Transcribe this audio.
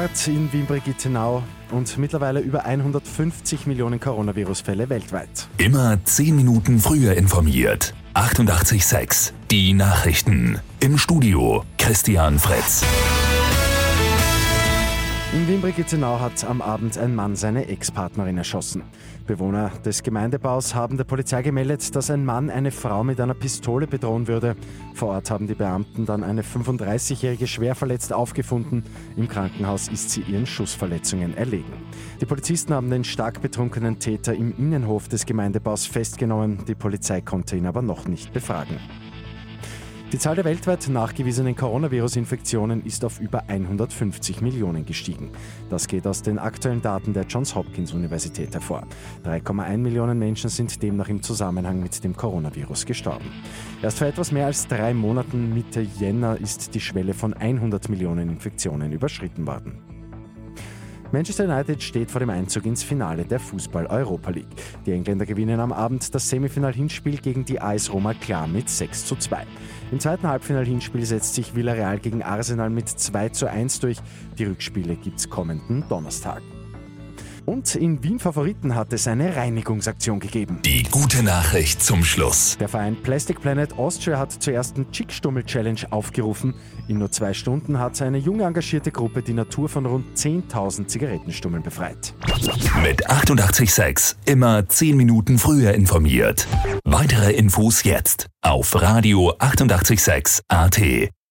Mord in Wien-Brigittenau und mittlerweile über 150 Millionen Coronavirus-Fälle weltweit. Immer 10 Minuten früher informiert. 88.6 Die Nachrichten. Im Studio Christian Fritz. In Wien-Brigittenau hat am Abend ein Mann seine Ex-Partnerin erschossen. Bewohner des Gemeindebaus haben der Polizei gemeldet, dass ein Mann eine Frau mit einer Pistole bedrohen würde. Vor Ort haben die Beamten dann eine 35-Jährige schwer verletzt aufgefunden. Im Krankenhaus ist sie ihren Schussverletzungen erlegen. Die Polizisten haben den stark betrunkenen Täter im Innenhof des Gemeindebaus festgenommen. Die Polizei konnte ihn aber noch nicht befragen. Die Zahl der weltweit nachgewiesenen Coronavirus-Infektionen ist auf über 150 Millionen gestiegen. Das geht aus den aktuellen Daten der Johns Hopkins Universität hervor. 3,1 Millionen Menschen sind demnach im Zusammenhang mit dem Coronavirus gestorben. Erst vor etwas mehr als drei Monaten, Mitte Jänner, ist die Schwelle von 100 Millionen Infektionen überschritten worden. Manchester United steht vor dem Einzug ins Finale der Fußball-Europa League. Die Engländer gewinnen am Abend das Semifinal-Hinspiel gegen die AS Roma klar mit 6 zu 2. Im zweiten Halbfinal-Hinspiel setzt sich Villarreal gegen Arsenal mit 2 zu 1 durch. Die Rückspiele gibt's kommenden Donnerstag. Und in Wien Favoriten hat es eine Reinigungsaktion gegeben. Die gute Nachricht zum Schluss. Der Verein Plastic Planet Austria hat zur ersten Chickstummel-Challenge aufgerufen. In nur zwei Stunden hat eine junge engagierte Gruppe die Natur von rund 10.000 Zigarettenstummeln befreit. Mit 886 immer 10 Minuten früher informiert. Weitere Infos jetzt auf Radio 886 AT.